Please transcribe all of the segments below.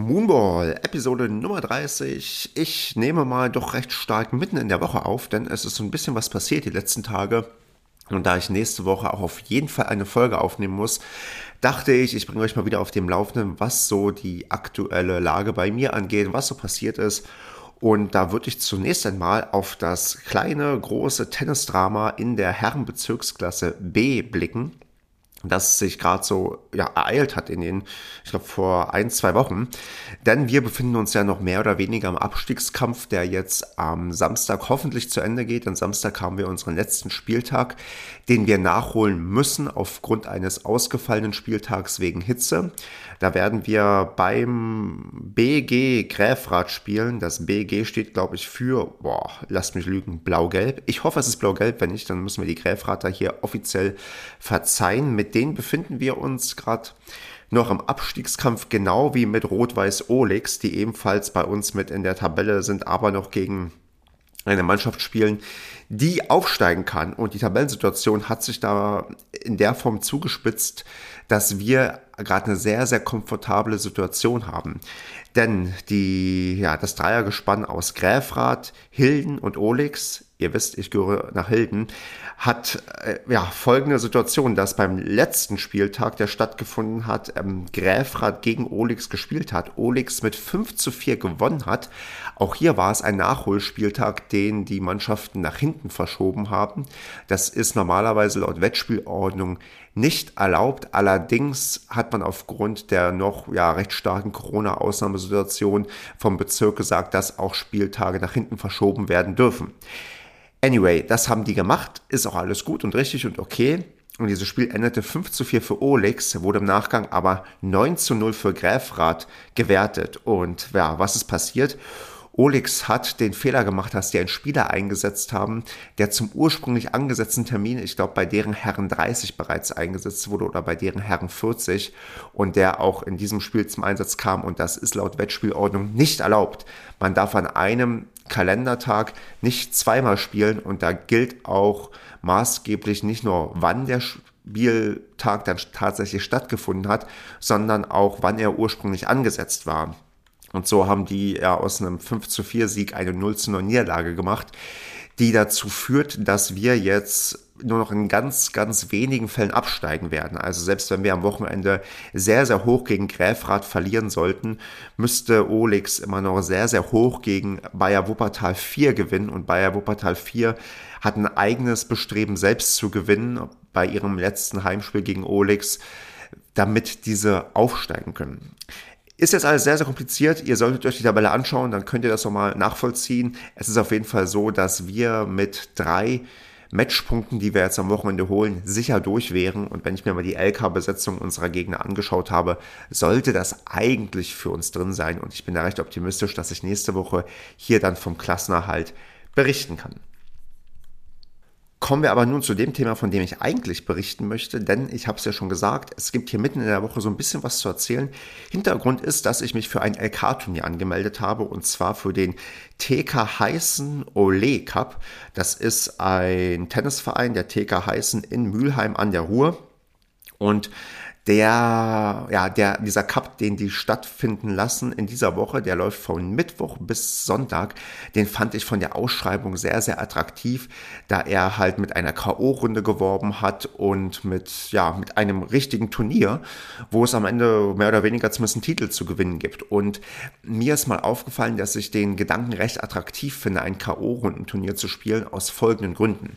Moonball, Episode Nummer 30. Ich nehme mal doch recht stark mitten in der Woche auf, denn es ist so ein bisschen was passiert die letzten Tage. Und da ich nächste Woche auch auf jeden Fall eine Folge aufnehmen muss, dachte ich, ich bringe euch mal wieder auf dem Laufenden, was so die aktuelle Lage bei mir angeht, was so passiert ist. Und da würde ich zunächst einmal auf das kleine, große Tennisdrama in der Herrenbezirksklasse B blicken das sich gerade so ja, ereilt hat in den, ich glaube, vor ein, zwei Wochen. Denn wir befinden uns ja noch mehr oder weniger im Abstiegskampf, der jetzt am Samstag hoffentlich zu Ende geht. Am Samstag haben wir unseren letzten Spieltag, den wir nachholen müssen aufgrund eines ausgefallenen Spieltags wegen Hitze. Da werden wir beim BG Gräfrad spielen. Das BG steht, glaube ich, für, boah, lasst mich lügen, blau-gelb. Ich hoffe, es ist blau-gelb. Wenn nicht, dann müssen wir die Gräfrater hier offiziell verzeihen. Mit denen befinden wir uns gerade noch im Abstiegskampf, genau wie mit Rot-Weiß Olix, die ebenfalls bei uns mit in der Tabelle sind, aber noch gegen eine Mannschaft spielen, die aufsteigen kann. Und die Tabellensituation hat sich da in der Form zugespitzt, dass wir gerade eine sehr, sehr komfortable Situation haben. Denn die, ja, das Dreiergespann aus Gräfrath, Hilden und Olix, ihr wisst, ich gehöre nach Hilden, hat äh, ja folgende Situation, dass beim letzten Spieltag, der stattgefunden hat, ähm, Gräfrath gegen Olix gespielt hat, Olix mit 5 zu 4 gewonnen hat. Auch hier war es ein Nachholspieltag, den die Mannschaften nach hinten verschoben haben. Das ist normalerweise laut Wettspielordnung nicht erlaubt. Allerdings hat man aufgrund der noch ja, recht starken Corona-Ausnahmesituation vom Bezirk gesagt, dass auch Spieltage nach hinten verschoben werden dürfen. Anyway, das haben die gemacht, ist auch alles gut und richtig und okay. Und dieses Spiel endete 5 zu 4 für Olex, wurde im Nachgang aber 9 zu 0 für Gräfrath gewertet. Und ja, was ist passiert? Olix hat den Fehler gemacht, dass die einen Spieler eingesetzt haben, der zum ursprünglich angesetzten Termin, ich glaube bei deren Herren 30 bereits eingesetzt wurde oder bei deren Herren 40 und der auch in diesem Spiel zum Einsatz kam und das ist laut Wettspielordnung nicht erlaubt. Man darf an einem Kalendertag nicht zweimal spielen und da gilt auch maßgeblich nicht nur, wann der Spieltag dann tatsächlich stattgefunden hat, sondern auch, wann er ursprünglich angesetzt war. Und so haben die ja aus einem 5 zu 4 Sieg eine 0 zu 9 Niederlage gemacht, die dazu führt, dass wir jetzt nur noch in ganz, ganz wenigen Fällen absteigen werden. Also selbst wenn wir am Wochenende sehr, sehr hoch gegen Gräfrath verlieren sollten, müsste Olix immer noch sehr, sehr hoch gegen Bayer Wuppertal 4 gewinnen. Und Bayer Wuppertal 4 hat ein eigenes Bestreben, selbst zu gewinnen bei ihrem letzten Heimspiel gegen Olix, damit diese aufsteigen können. Ist jetzt alles sehr, sehr kompliziert. Ihr solltet euch die Tabelle anschauen, dann könnt ihr das nochmal nachvollziehen. Es ist auf jeden Fall so, dass wir mit drei Matchpunkten, die wir jetzt am Wochenende holen, sicher durch wären. Und wenn ich mir mal die LK-Besetzung unserer Gegner angeschaut habe, sollte das eigentlich für uns drin sein. Und ich bin da recht optimistisch, dass ich nächste Woche hier dann vom Klassenerhalt berichten kann. Kommen wir aber nun zu dem Thema, von dem ich eigentlich berichten möchte, denn ich habe es ja schon gesagt, es gibt hier mitten in der Woche so ein bisschen was zu erzählen. Hintergrund ist, dass ich mich für ein LK-Turnier angemeldet habe und zwar für den TK Heißen Ole Cup. Das ist ein Tennisverein, der TK Heißen in Mülheim an der Ruhr. Und der, ja, der, dieser Cup, den die stattfinden lassen in dieser Woche, der läuft von Mittwoch bis Sonntag, den fand ich von der Ausschreibung sehr, sehr attraktiv, da er halt mit einer K.O.-Runde geworben hat und mit, ja, mit einem richtigen Turnier, wo es am Ende mehr oder weniger zumindest einen Titel zu gewinnen gibt. Und mir ist mal aufgefallen, dass ich den Gedanken recht attraktiv finde, ein K.O.-Rundenturnier zu spielen, aus folgenden Gründen.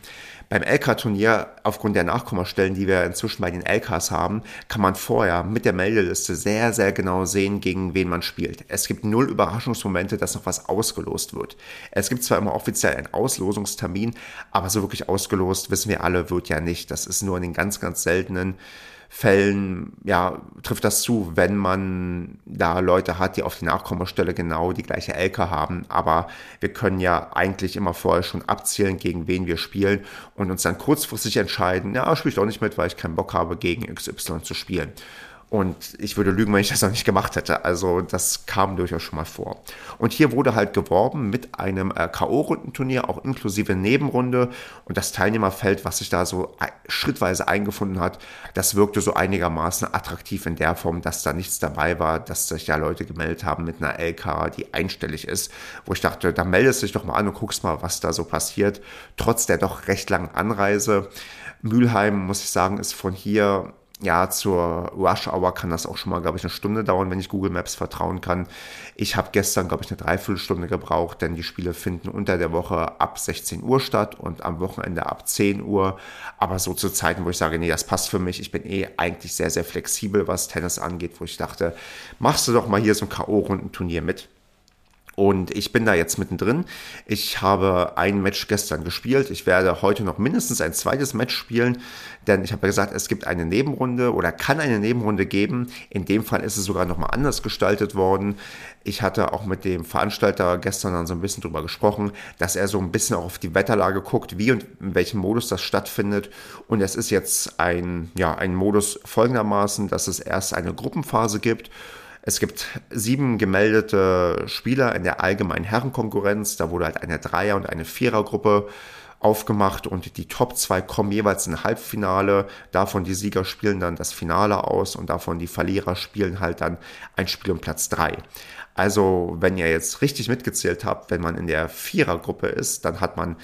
Beim LK-Turnier, aufgrund der Nachkommastellen, die wir inzwischen bei den LKs haben, kann man vorher mit der Meldeliste sehr, sehr genau sehen, gegen wen man spielt. Es gibt null Überraschungsmomente, dass noch was ausgelost wird. Es gibt zwar immer offiziell einen Auslosungstermin, aber so wirklich ausgelost, wissen wir alle, wird ja nicht. Das ist nur in den ganz, ganz seltenen Fällen ja, trifft das zu, wenn man da Leute hat, die auf die Nachkommastelle genau die gleiche LK haben. Aber wir können ja eigentlich immer vorher schon abzählen, gegen wen wir spielen und uns dann kurzfristig entscheiden, ja, spiele ich doch nicht mit, weil ich keinen Bock habe, gegen XY zu spielen. Und ich würde lügen, wenn ich das noch nicht gemacht hätte. Also das kam durchaus schon mal vor. Und hier wurde halt geworben mit einem äh, K.O.-Rundenturnier, auch inklusive Nebenrunde. Und das Teilnehmerfeld, was sich da so schrittweise eingefunden hat, das wirkte so einigermaßen attraktiv in der Form, dass da nichts dabei war, dass sich da Leute gemeldet haben mit einer LK, die einstellig ist. Wo ich dachte, da meldest du dich doch mal an und guckst mal, was da so passiert. Trotz der doch recht langen Anreise. Mülheim, muss ich sagen, ist von hier ja, zur Rush Hour kann das auch schon mal, glaube ich, eine Stunde dauern, wenn ich Google Maps vertrauen kann. Ich habe gestern, glaube ich, eine Dreiviertelstunde gebraucht, denn die Spiele finden unter der Woche ab 16 Uhr statt und am Wochenende ab 10 Uhr. Aber so zu Zeiten, wo ich sage, nee, das passt für mich. Ich bin eh eigentlich sehr, sehr flexibel, was Tennis angeht, wo ich dachte, machst du doch mal hier so ein K.O.-Rundenturnier mit. Und ich bin da jetzt mittendrin. Ich habe ein Match gestern gespielt. Ich werde heute noch mindestens ein zweites Match spielen, denn ich habe ja gesagt, es gibt eine Nebenrunde oder kann eine Nebenrunde geben. In dem Fall ist es sogar nochmal anders gestaltet worden. Ich hatte auch mit dem Veranstalter gestern dann so ein bisschen drüber gesprochen, dass er so ein bisschen auch auf die Wetterlage guckt, wie und in welchem Modus das stattfindet. Und es ist jetzt ein, ja, ein Modus folgendermaßen, dass es erst eine Gruppenphase gibt es gibt sieben gemeldete Spieler in der allgemeinen Herrenkonkurrenz. Da wurde halt eine Dreier- und eine Vierergruppe aufgemacht und die Top 2 kommen jeweils in Halbfinale. Davon die Sieger spielen dann das Finale aus und davon die Verlierer spielen halt dann ein Spiel um Platz 3. Also, wenn ihr jetzt richtig mitgezählt habt, wenn man in der Vierergruppe ist, dann hat man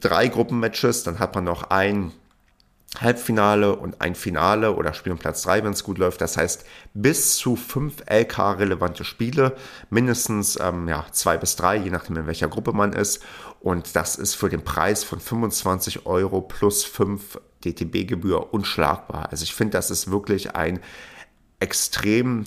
drei Gruppenmatches, dann hat man noch ein Halbfinale und ein Finale oder Spiel um Platz 3, wenn es gut läuft. Das heißt, bis zu fünf LK-relevante Spiele, mindestens ähm, ja, zwei bis drei, je nachdem in welcher Gruppe man ist. Und das ist für den Preis von 25 Euro plus 5 DTB-Gebühr unschlagbar. Also ich finde, das ist wirklich ein extrem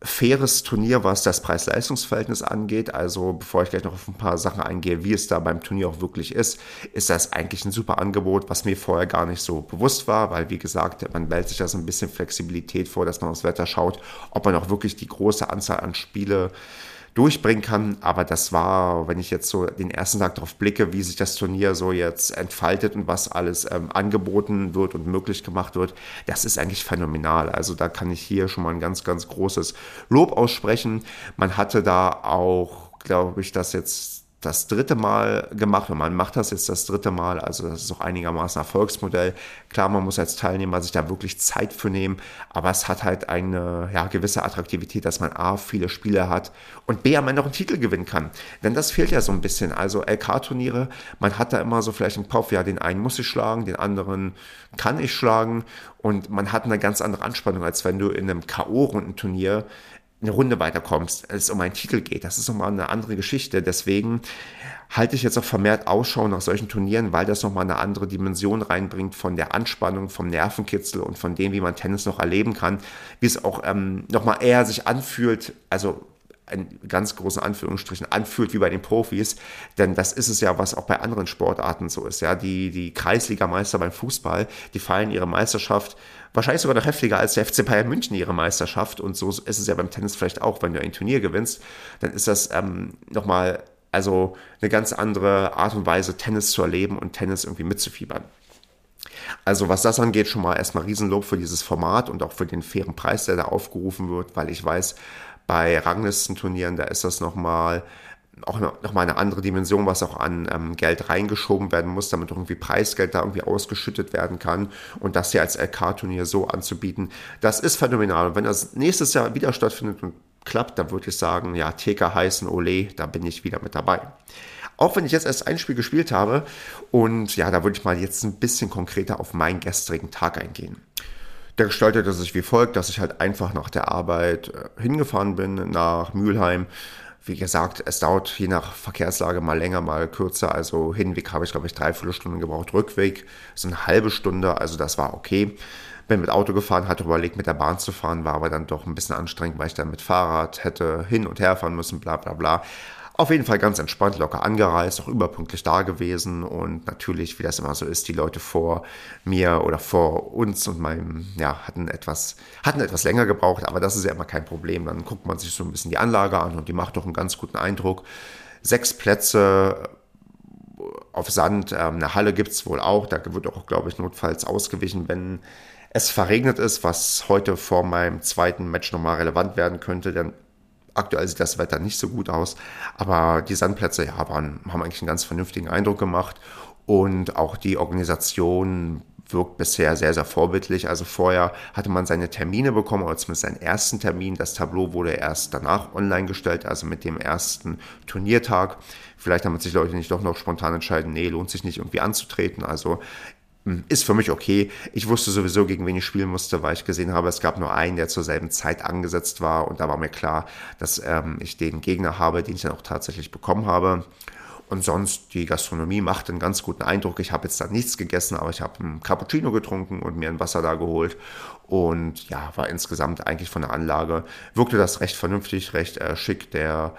faires Turnier, was das Preis-Leistungs-Verhältnis angeht. Also bevor ich gleich noch auf ein paar Sachen eingehe, wie es da beim Turnier auch wirklich ist, ist das eigentlich ein super Angebot, was mir vorher gar nicht so bewusst war, weil wie gesagt, man wählt sich da so ein bisschen Flexibilität vor, dass man aufs Wetter schaut, ob man auch wirklich die große Anzahl an Spiele durchbringen kann. Aber das war, wenn ich jetzt so den ersten Tag darauf blicke, wie sich das Turnier so jetzt entfaltet und was alles ähm, angeboten wird und möglich gemacht wird, das ist eigentlich phänomenal. Also da kann ich hier schon mal ein ganz, ganz großes Lob aussprechen. Man hatte da auch, glaube ich, das jetzt das dritte Mal gemacht und man macht das jetzt das dritte Mal, also das ist auch einigermaßen Erfolgsmodell. Klar, man muss als Teilnehmer sich da wirklich Zeit für nehmen, aber es hat halt eine ja, gewisse Attraktivität, dass man A, viele Spiele hat und B, am Ende auch einen Titel gewinnen kann. Denn das fehlt ja so ein bisschen. Also LK-Turniere, man hat da immer so vielleicht im Kopf, ja, den einen muss ich schlagen, den anderen kann ich schlagen und man hat eine ganz andere Anspannung, als wenn du in einem K.O.-Rundenturnier eine Runde weiterkommst, es um einen Titel geht. Das ist nochmal eine andere Geschichte. Deswegen halte ich jetzt auch vermehrt Ausschau nach solchen Turnieren, weil das nochmal eine andere Dimension reinbringt von der Anspannung, vom Nervenkitzel und von dem, wie man Tennis noch erleben kann, wie es auch ähm, nochmal eher sich anfühlt, also in ganz großen Anführungsstrichen anfühlt wie bei den Profis, denn das ist es ja, was auch bei anderen Sportarten so ist. Ja, die, die Kreisligameister beim Fußball, die feiern ihre Meisterschaft wahrscheinlich sogar noch heftiger als der FC Bayern München ihre Meisterschaft. Und so ist es ja beim Tennis vielleicht auch, wenn du ein Turnier gewinnst, dann ist das ähm, nochmal also eine ganz andere Art und Weise, Tennis zu erleben und Tennis irgendwie mitzufiebern. Also was das angeht, schon mal erstmal Riesenlob für dieses Format und auch für den fairen Preis, der da aufgerufen wird, weil ich weiß, bei Ranglistenturnieren, da ist das nochmal auch nochmal eine andere Dimension, was auch an ähm, Geld reingeschoben werden muss, damit irgendwie Preisgeld da irgendwie ausgeschüttet werden kann und das hier als LK-Turnier so anzubieten, das ist phänomenal. Und wenn das nächstes Jahr wieder stattfindet und klappt, dann würde ich sagen, ja, TK heißen, Ole, da bin ich wieder mit dabei. Auch wenn ich jetzt erst ein Spiel gespielt habe und ja, da würde ich mal jetzt ein bisschen konkreter auf meinen gestrigen Tag eingehen. Der gestaltete sich wie folgt, dass ich halt einfach nach der Arbeit äh, hingefahren bin nach Mülheim, wie gesagt, es dauert je nach Verkehrslage mal länger, mal kürzer. Also Hinweg habe ich, glaube ich, dreiviertel Stunden gebraucht. Rückweg so eine halbe Stunde. Also das war okay. Bin mit Auto gefahren, hatte überlegt, mit der Bahn zu fahren, war aber dann doch ein bisschen anstrengend, weil ich dann mit Fahrrad hätte hin und her fahren müssen, bla bla bla. Auf jeden Fall ganz entspannt, locker angereist, auch überpünktlich da gewesen und natürlich, wie das immer so ist, die Leute vor mir oder vor uns und meinem, ja, hatten etwas, hatten etwas länger gebraucht, aber das ist ja immer kein Problem. Dann guckt man sich so ein bisschen die Anlage an und die macht doch einen ganz guten Eindruck. Sechs Plätze auf Sand, ähm, eine Halle gibt es wohl auch, da wird auch, glaube ich, notfalls ausgewichen, wenn es verregnet ist, was heute vor meinem zweiten Match nochmal relevant werden könnte, denn aktuell sieht das Wetter nicht so gut aus. Aber die Sandplätze ja, waren, haben eigentlich einen ganz vernünftigen Eindruck gemacht und auch die Organisation wirkt bisher sehr, sehr vorbildlich. Also vorher hatte man seine Termine bekommen, oder zumindest seinen ersten Termin. Das Tableau wurde erst danach online gestellt, also mit dem ersten Turniertag. Vielleicht haben sich Leute nicht doch noch spontan entscheiden, nee, lohnt sich nicht irgendwie anzutreten. Also ist für mich okay. Ich wusste sowieso, gegen wen ich spielen musste, weil ich gesehen habe, es gab nur einen, der zur selben Zeit angesetzt war. Und da war mir klar, dass ähm, ich den Gegner habe, den ich dann auch tatsächlich bekommen habe. Und sonst, die Gastronomie macht einen ganz guten Eindruck. Ich habe jetzt da nichts gegessen, aber ich habe einen Cappuccino getrunken und mir ein Wasser da geholt. Und ja, war insgesamt eigentlich von der Anlage, wirkte das recht vernünftig, recht äh, schick. Der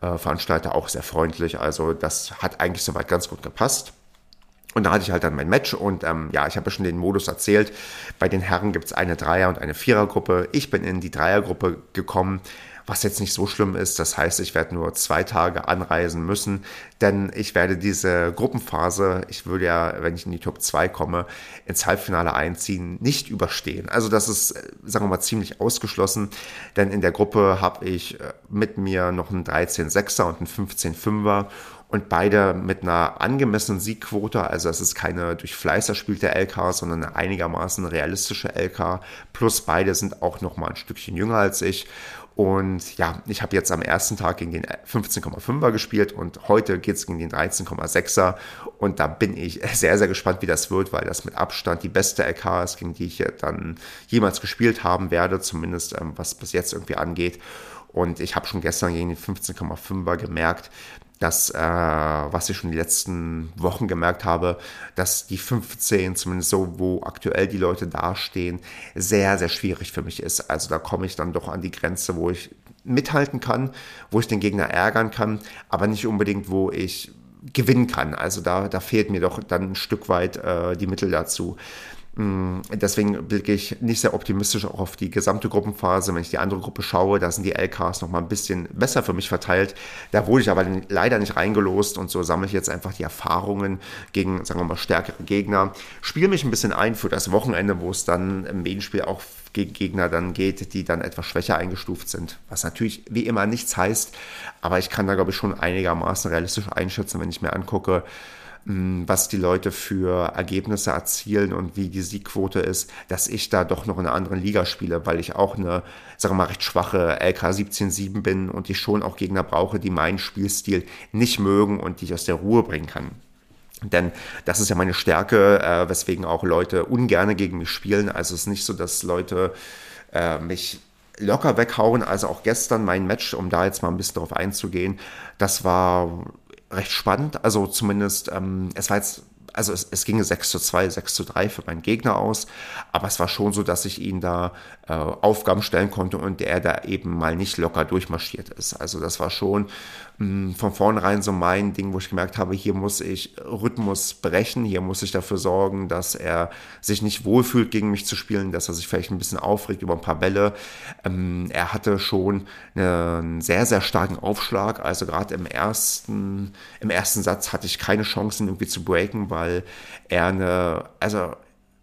äh, Veranstalter auch sehr freundlich. Also das hat eigentlich soweit ganz gut gepasst. Und da hatte ich halt dann mein Match und ähm, ja, ich habe ja schon den Modus erzählt. Bei den Herren gibt es eine Dreier- und eine Vierergruppe. Ich bin in die Dreiergruppe gekommen was jetzt nicht so schlimm ist. Das heißt, ich werde nur zwei Tage anreisen müssen, denn ich werde diese Gruppenphase, ich würde ja, wenn ich in die Top 2 komme, ins Halbfinale einziehen, nicht überstehen. Also das ist, äh, sagen wir mal, ziemlich ausgeschlossen, denn in der Gruppe habe ich äh, mit mir noch einen 13-6er und einen 15-5er und beide mit einer angemessenen Siegquote, also es ist keine durch Fleiß erspielte LK, sondern eine einigermaßen realistische LK, plus beide sind auch noch mal ein Stückchen jünger als ich und ja, ich habe jetzt am ersten Tag gegen den 15,5er gespielt und heute geht es gegen den 13,6er. Und da bin ich sehr, sehr gespannt, wie das wird, weil das mit Abstand die beste LK ist, gegen die ich dann jemals gespielt haben werde, zumindest ähm, was bis jetzt irgendwie angeht. Und ich habe schon gestern gegen den 15,5er gemerkt, dass, äh, was ich schon die letzten Wochen gemerkt habe, dass die 15, zumindest so, wo aktuell die Leute dastehen, sehr, sehr schwierig für mich ist. Also da komme ich dann doch an die Grenze, wo ich mithalten kann, wo ich den Gegner ärgern kann, aber nicht unbedingt, wo ich gewinnen kann. Also da, da fehlt mir doch dann ein Stück weit äh, die Mittel dazu. Mm, deswegen blicke ich nicht sehr optimistisch auch auf die gesamte Gruppenphase. Wenn ich die andere Gruppe schaue, da sind die LKs noch mal ein bisschen besser für mich verteilt. Da wurde ich aber leider nicht reingelost und so sammle ich jetzt einfach die Erfahrungen gegen, sagen wir mal, stärkere Gegner. Spiele mich ein bisschen ein für das Wochenende, wo es dann im Medienspiel auch gegen Gegner dann geht, die dann etwas schwächer eingestuft sind. Was natürlich wie immer nichts heißt, aber ich kann da, glaube ich, schon einigermaßen realistisch einschätzen, wenn ich mir angucke, was die Leute für Ergebnisse erzielen und wie die Siegquote ist, dass ich da doch noch in einer anderen Liga spiele, weil ich auch eine, sagen wir mal, recht schwache LK 17-7 bin und ich schon auch Gegner brauche, die meinen Spielstil nicht mögen und die ich aus der Ruhe bringen kann. Denn das ist ja meine Stärke, äh, weswegen auch Leute ungerne gegen mich spielen. Also es ist nicht so, dass Leute äh, mich locker weghauen. Also auch gestern mein Match, um da jetzt mal ein bisschen drauf einzugehen, das war recht spannend. Also zumindest, ähm, es war jetzt also es, es ging 6 zu 2, 6 zu 3 für meinen Gegner aus, aber es war schon so, dass ich ihn da äh, Aufgaben stellen konnte und der da eben mal nicht locker durchmarschiert ist. Also das war schon mh, mm, von vornherein so mein Ding, wo ich gemerkt habe, hier muss ich Rhythmus brechen, hier muss ich dafür sorgen, dass er sich nicht wohlfühlt, gegen mich zu spielen, dass er sich vielleicht ein bisschen aufregt über ein paar Bälle. Ähm, er hatte schon einen sehr, sehr starken Aufschlag, also gerade im ersten, im ersten Satz hatte ich keine Chancen irgendwie zu breaken, weil er eine, also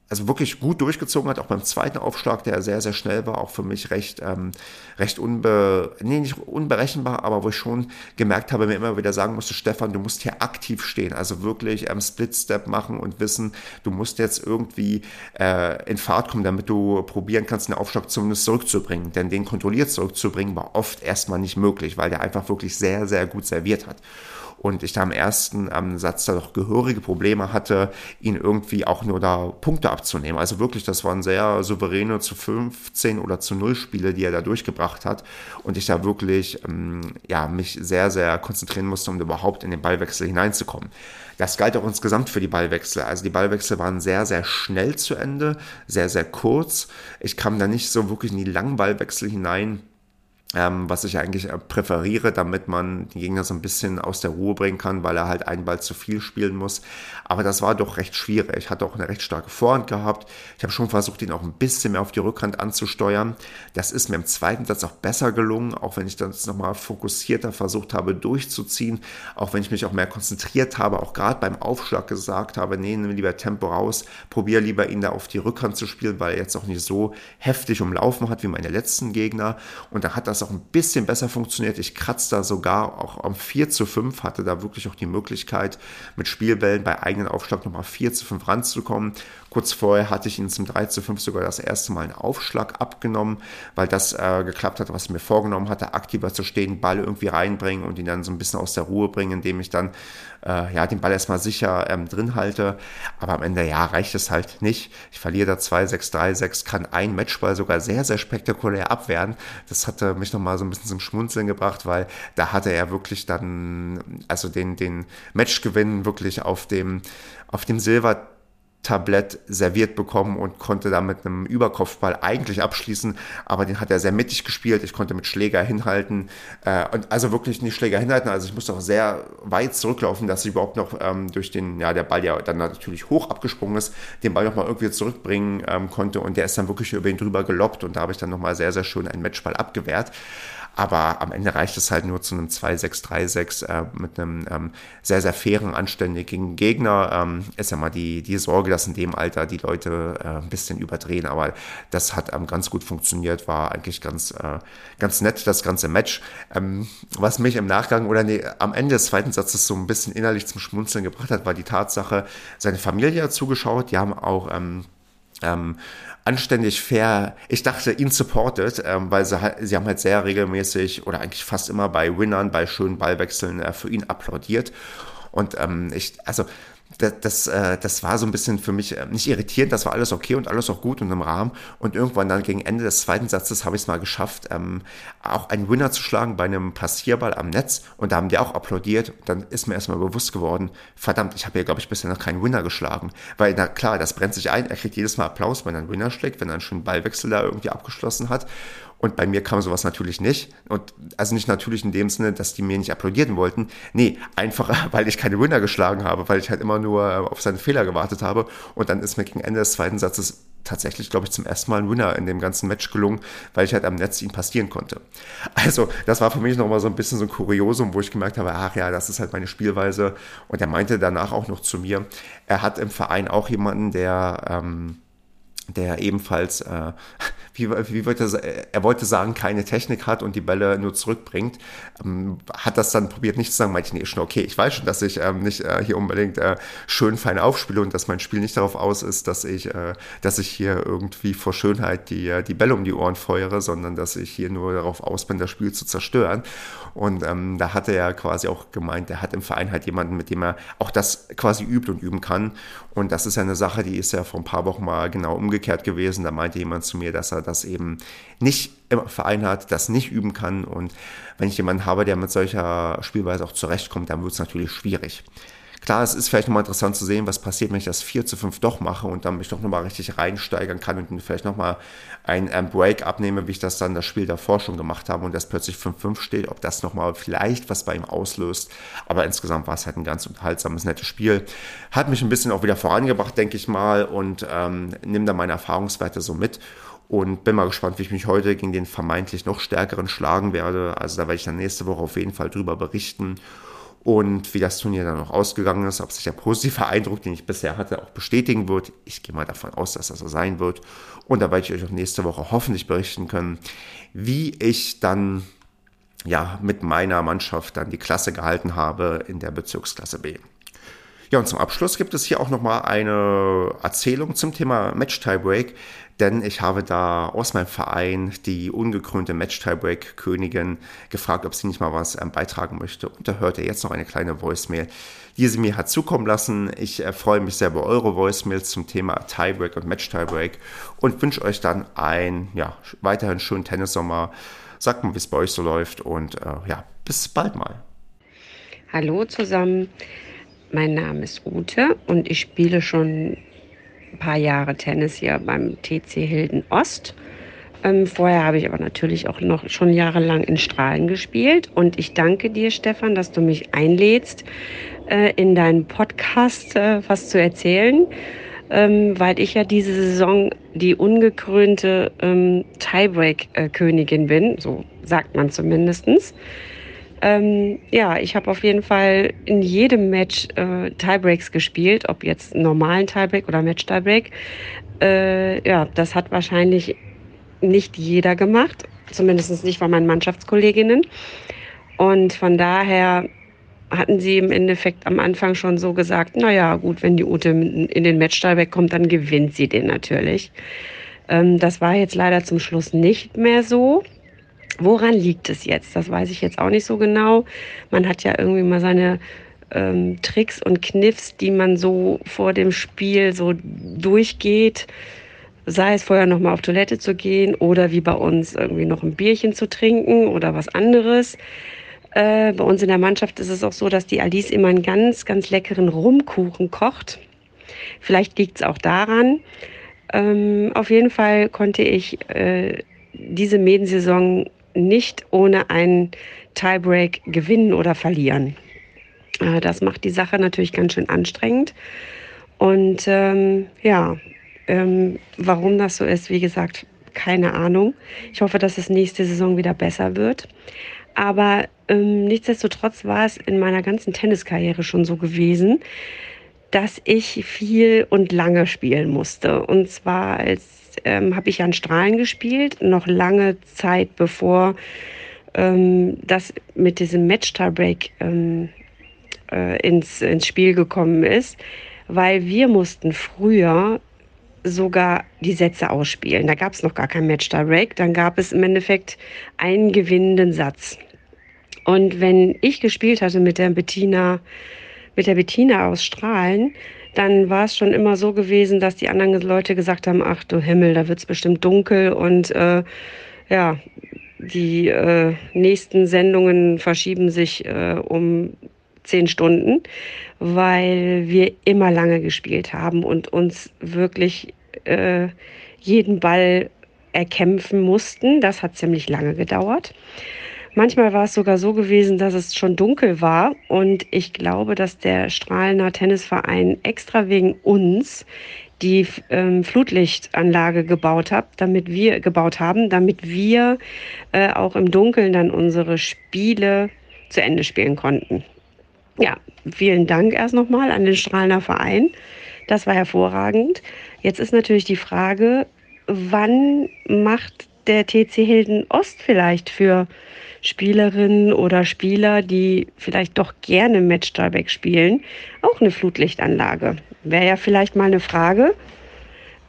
also wirklich gut durchgezogen hat, auch beim zweiten Aufschlag, der sehr, sehr schnell war, auch für mich recht, ähm, recht unbe, nee, nicht unberechenbar, aber wo ich schon gemerkt habe, mir immer wieder sagen musste, Stefan, du musst hier aktiv stehen, also wirklich ähm, Split-Step machen und wissen, du musst jetzt irgendwie äh, in Fahrt kommen, damit du probieren kannst, den Aufschlag zumindest zurückzubringen, denn den kontrolliert zurückzubringen war oft erstmal nicht möglich, weil der einfach wirklich sehr, sehr gut serviert hat und ich da am ersten ähm, Satz da doch gehörige Probleme hatte, ihn irgendwie auch nur da Punkte abzunehmen. Also wirklich, das waren sehr souveräne zu 15 oder zu 0 Spiele, die er da durchgebracht hat und ich da wirklich ähm, ja, mich sehr, sehr konzentrieren musste, um überhaupt in den Ballwechsel hineinzukommen. Das galt auch insgesamt für die Ballwechsel. Also die Ballwechsel waren sehr, sehr schnell zu Ende, sehr, sehr kurz. Ich kam da nicht so wirklich in die langen Ballwechsel hinein ähm, was ich eigentlich äh, präferiere, damit man den Gegner so ein bisschen aus der Ruhe bringen kann, weil er halt einen Ball zu viel spielen muss. Aber das war doch recht schwierig. Ich hatte auch eine recht starke Vorhand gehabt. Ich habe schon versucht, ihn auch ein bisschen mehr auf die Rückhand anzusteuern. Das ist mir im zweiten Satz auch besser gelungen, auch wenn ich das nochmal fokussierter versucht habe durchzuziehen, auch wenn ich mich auch mehr konzentriert habe, auch gerade beim Aufschlag gesagt habe, nee, nimm lieber Tempo raus, probier lieber ihn da auf die Rückhand zu spielen, weil er jetzt auch nicht so heftig umlaufen hat wie meine letzten Gegner. Und da hat das auch ein bisschen besser funktioniert. Ich kratze da sogar auch am 4 zu 5, hatte da wirklich auch die Möglichkeit, mit Spielbällen bei eigenen Aufschlag nochmal 4 zu 5 ranzukommen. Kurz vorher hatte ich ihn zum 3 zu 5 sogar das erste Mal einen Aufschlag abgenommen, weil das äh, geklappt hat, was ich mir vorgenommen hatte, aktiver zu stehen, Ball irgendwie reinbringen und ihn dann so ein bisschen aus der Ruhe bringen, indem ich dann äh, ja, den Ball erstmal sicher ähm, drin halte. Aber am Ende, ja, reicht es halt nicht. Ich verliere da 2, 6, 3, 6, kann ein Matchball sogar sehr, sehr spektakulär abwehren. Das hatte mich nochmal so ein bisschen zum Schmunzeln gebracht, weil da hatte er wirklich dann, also den, den Matchgewinn wirklich auf dem, auf dem Silber Tablett serviert bekommen und konnte da mit einem Überkopfball eigentlich abschließen, aber den hat er sehr mittig gespielt. Ich konnte mit Schläger hinhalten äh, und also wirklich nicht Schläger hinhalten. Also ich musste auch sehr weit zurücklaufen, dass ich überhaupt noch ähm, durch den, ja, der Ball ja dann natürlich hoch abgesprungen ist, den Ball nochmal irgendwie zurückbringen ähm, konnte und der ist dann wirklich über ihn drüber geloppt und da habe ich dann nochmal sehr, sehr schön einen Matchball abgewehrt. Aber am Ende reicht es halt nur zu einem 2-6-3-6 äh, mit einem ähm, sehr, sehr fairen, anständigen Gegner. Ähm, ist ja mal die, die Sorge, dass in dem Alter die Leute äh, ein bisschen überdrehen. Aber das hat ähm, ganz gut funktioniert, war eigentlich ganz, äh, ganz nett, das ganze Match. Ähm, was mich im Nachgang oder nee, am Ende des zweiten Satzes so ein bisschen innerlich zum Schmunzeln gebracht hat, war die Tatsache, seine Familie hat zugeschaut. Die haben auch ähm, ähm, anständig fair, ich dachte, ihn supported, ähm, weil sie, sie haben halt sehr regelmäßig oder eigentlich fast immer bei Winnern, bei schönen Ballwechseln äh, für ihn applaudiert. Und ähm, ich, also das, das, äh, das war so ein bisschen für mich äh, nicht irritierend, das war alles okay und alles auch gut und im Rahmen. Und irgendwann dann gegen Ende des zweiten Satzes habe ich es mal geschafft, ähm, auch einen Winner zu schlagen bei einem Passierball am Netz. Und da haben die auch applaudiert. Und dann ist mir erstmal bewusst geworden, verdammt, ich habe hier, glaube ich, bisher noch keinen Winner geschlagen. Weil, na klar, das brennt sich ein, er kriegt jedes Mal Applaus, wenn er einen Winner schlägt, wenn er einen schönen Ballwechsel da irgendwie abgeschlossen hat. Und bei mir kam sowas natürlich nicht. Und also nicht natürlich in dem Sinne, dass die mir nicht applaudieren wollten. Nee, einfach, weil ich keine Winner geschlagen habe, weil ich halt immer nur äh, auf seine Fehler gewartet habe. Und dann ist mir gegen Ende des zweiten Satzes tatsächlich, glaube ich, zum ersten Mal ein Winner in dem ganzen Match gelungen, weil ich halt am Netz ihn passieren konnte. Also, das war für mich nochmal so ein bisschen so ein Kuriosum, wo ich gemerkt habe, ach ja, das ist halt meine Spielweise. Und er meinte danach auch noch zu mir, er hat im Verein auch jemanden, der, ähm, der ebenfalls, äh, wie, wie wollte er, er wollte sagen, keine Technik hat und die Bälle nur zurückbringt, ähm, hat das dann probiert nicht zu sagen, meinte ich, nee, schon okay, ich weiß schon, dass ich ähm, nicht äh, hier unbedingt äh, schön fein aufspiele und dass mein Spiel nicht darauf aus ist, dass ich, äh, dass ich hier irgendwie vor Schönheit die, äh, die Bälle um die Ohren feuere, sondern dass ich hier nur darauf aus bin, das Spiel zu zerstören. Und ähm, da hat er ja quasi auch gemeint, er hat im Verein halt jemanden, mit dem er auch das quasi übt und üben kann. Und das ist ja eine Sache, die ist ja vor ein paar Wochen mal genau umgekehrt gewesen. Da meinte jemand zu mir, dass er das eben nicht im Verein hat, das nicht üben kann. Und wenn ich jemanden habe, der mit solcher Spielweise auch zurechtkommt, dann wird es natürlich schwierig. Klar, es ist vielleicht nochmal interessant zu sehen, was passiert, wenn ich das 4 zu 5 doch mache und dann mich doch nochmal richtig reinsteigern kann und vielleicht nochmal ein, ein Break abnehme, wie ich das dann das Spiel davor schon gemacht habe und das plötzlich 5-5 steht, ob das nochmal vielleicht was bei ihm auslöst. Aber insgesamt war es halt ein ganz unterhaltsames, nettes Spiel. Hat mich ein bisschen auch wieder vorangebracht, denke ich mal, und ähm, nehme da meine Erfahrungswerte so mit und bin mal gespannt, wie ich mich heute gegen den vermeintlich noch stärkeren schlagen werde. Also da werde ich dann nächste Woche auf jeden Fall drüber berichten und wie das Turnier dann noch ausgegangen ist, ob sich der positive Eindruck, den ich bisher hatte, auch bestätigen wird. Ich gehe mal davon aus, dass das so sein wird. Und da werde ich euch auch nächste Woche hoffentlich berichten können, wie ich dann ja mit meiner Mannschaft dann die Klasse gehalten habe in der Bezirksklasse B. Ja, und zum Abschluss gibt es hier auch nochmal eine Erzählung zum Thema Match Tiebreak, denn ich habe da aus meinem Verein die ungekrönte Match Tiebreak Königin gefragt, ob sie nicht mal was ähm, beitragen möchte. Und da hört ihr jetzt noch eine kleine Voicemail, die sie mir hat zukommen lassen. Ich äh, freue mich sehr über eure Voicemails zum Thema Tiebreak und Match Tiebreak und wünsche euch dann einen ja, weiterhin schönen Tennissommer. Sagt mal, wie es bei euch so läuft und äh, ja, bis bald mal. Hallo zusammen. Mein Name ist Ute und ich spiele schon ein paar Jahre Tennis hier beim TC Hilden Ost. Ähm, vorher habe ich aber natürlich auch noch schon jahrelang in Strahlen gespielt. Und ich danke dir, Stefan, dass du mich einlädst, äh, in deinen Podcast äh, was zu erzählen, ähm, weil ich ja diese Saison die ungekrönte ähm, Tiebreak-Königin bin. So sagt man zumindestens. Ähm, ja, ich habe auf jeden Fall in jedem Match äh, Tiebreaks gespielt, ob jetzt normalen Tiebreak oder Match-Tiebreak. Äh, ja, das hat wahrscheinlich nicht jeder gemacht, zumindest nicht von meinen Mannschaftskolleginnen. Und von daher hatten sie im Endeffekt am Anfang schon so gesagt, naja, gut, wenn die Ute in den Match-Tiebreak kommt, dann gewinnt sie den natürlich. Ähm, das war jetzt leider zum Schluss nicht mehr so. Woran liegt es jetzt? Das weiß ich jetzt auch nicht so genau. Man hat ja irgendwie mal seine ähm, Tricks und Kniffs, die man so vor dem Spiel so durchgeht. Sei es vorher noch mal auf Toilette zu gehen oder wie bei uns irgendwie noch ein Bierchen zu trinken oder was anderes. Äh, bei uns in der Mannschaft ist es auch so, dass die Alice immer einen ganz, ganz leckeren Rumkuchen kocht. Vielleicht liegt es auch daran. Ähm, auf jeden Fall konnte ich äh, diese Medensaison nicht ohne einen Tiebreak gewinnen oder verlieren. Äh, das macht die Sache natürlich ganz schön anstrengend. Und ähm, ja, ähm, warum das so ist, wie gesagt, keine Ahnung. Ich hoffe, dass es nächste Saison wieder besser wird. Aber ähm, nichtsdestotrotz war es in meiner ganzen Tenniskarriere schon so gewesen, dass ich viel und lange spielen musste. Und zwar als ähm, habe ich an Strahlen gespielt, noch lange Zeit bevor ähm, das mit diesem Match-Tiebreak ähm, äh, ins, ins Spiel gekommen ist, weil wir mussten früher sogar die Sätze ausspielen. Da gab es noch gar kein Match-Tiebreak, dann gab es im Endeffekt einen gewinnenden Satz. Und wenn ich gespielt hatte mit der Bettina, mit der Bettina aus Strahlen, dann war es schon immer so gewesen, dass die anderen Leute gesagt haben, ach du Himmel, da wird es bestimmt dunkel und äh, ja, die äh, nächsten Sendungen verschieben sich äh, um zehn Stunden, weil wir immer lange gespielt haben und uns wirklich äh, jeden Ball erkämpfen mussten. Das hat ziemlich lange gedauert. Manchmal war es sogar so gewesen, dass es schon dunkel war und ich glaube, dass der Strahlener Tennisverein extra wegen uns die ähm, Flutlichtanlage gebaut hat, damit wir gebaut haben, damit wir äh, auch im Dunkeln dann unsere Spiele zu Ende spielen konnten. Ja, vielen Dank erst nochmal an den Strahlener Verein. Das war hervorragend. Jetzt ist natürlich die Frage, wann macht der TC Hilden Ost vielleicht für Spielerinnen oder Spieler, die vielleicht doch gerne Match-Tieback spielen, auch eine Flutlichtanlage. Wäre ja vielleicht mal eine Frage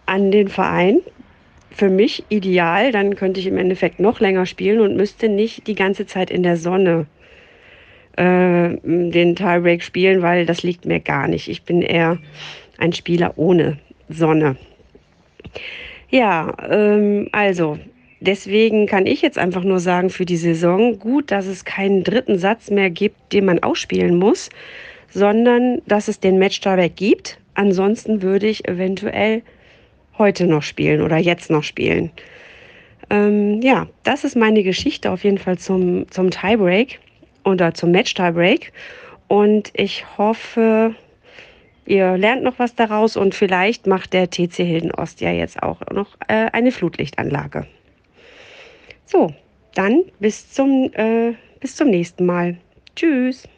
an den Verein. Für mich ideal, dann könnte ich im Endeffekt noch länger spielen und müsste nicht die ganze Zeit in der Sonne äh, den Tiebreak spielen, weil das liegt mir gar nicht. Ich bin eher ein Spieler ohne Sonne. Ja, ähm, also Deswegen kann ich jetzt einfach nur sagen für die Saison, gut, dass es keinen dritten Satz mehr gibt, den man ausspielen muss, sondern dass es den Match-Tieback gibt. Ansonsten würde ich eventuell heute noch spielen oder jetzt noch spielen. Ähm, ja, das ist meine Geschichte auf jeden Fall zum, zum Tiebreak oder zum Match-Tiebreak. Und ich hoffe, ihr lernt noch was daraus und vielleicht macht der TC Hilden Ost ja jetzt auch noch äh, eine Flutlichtanlage. So, dann bis zum, äh, bis zum nächsten Mal. Tschüss.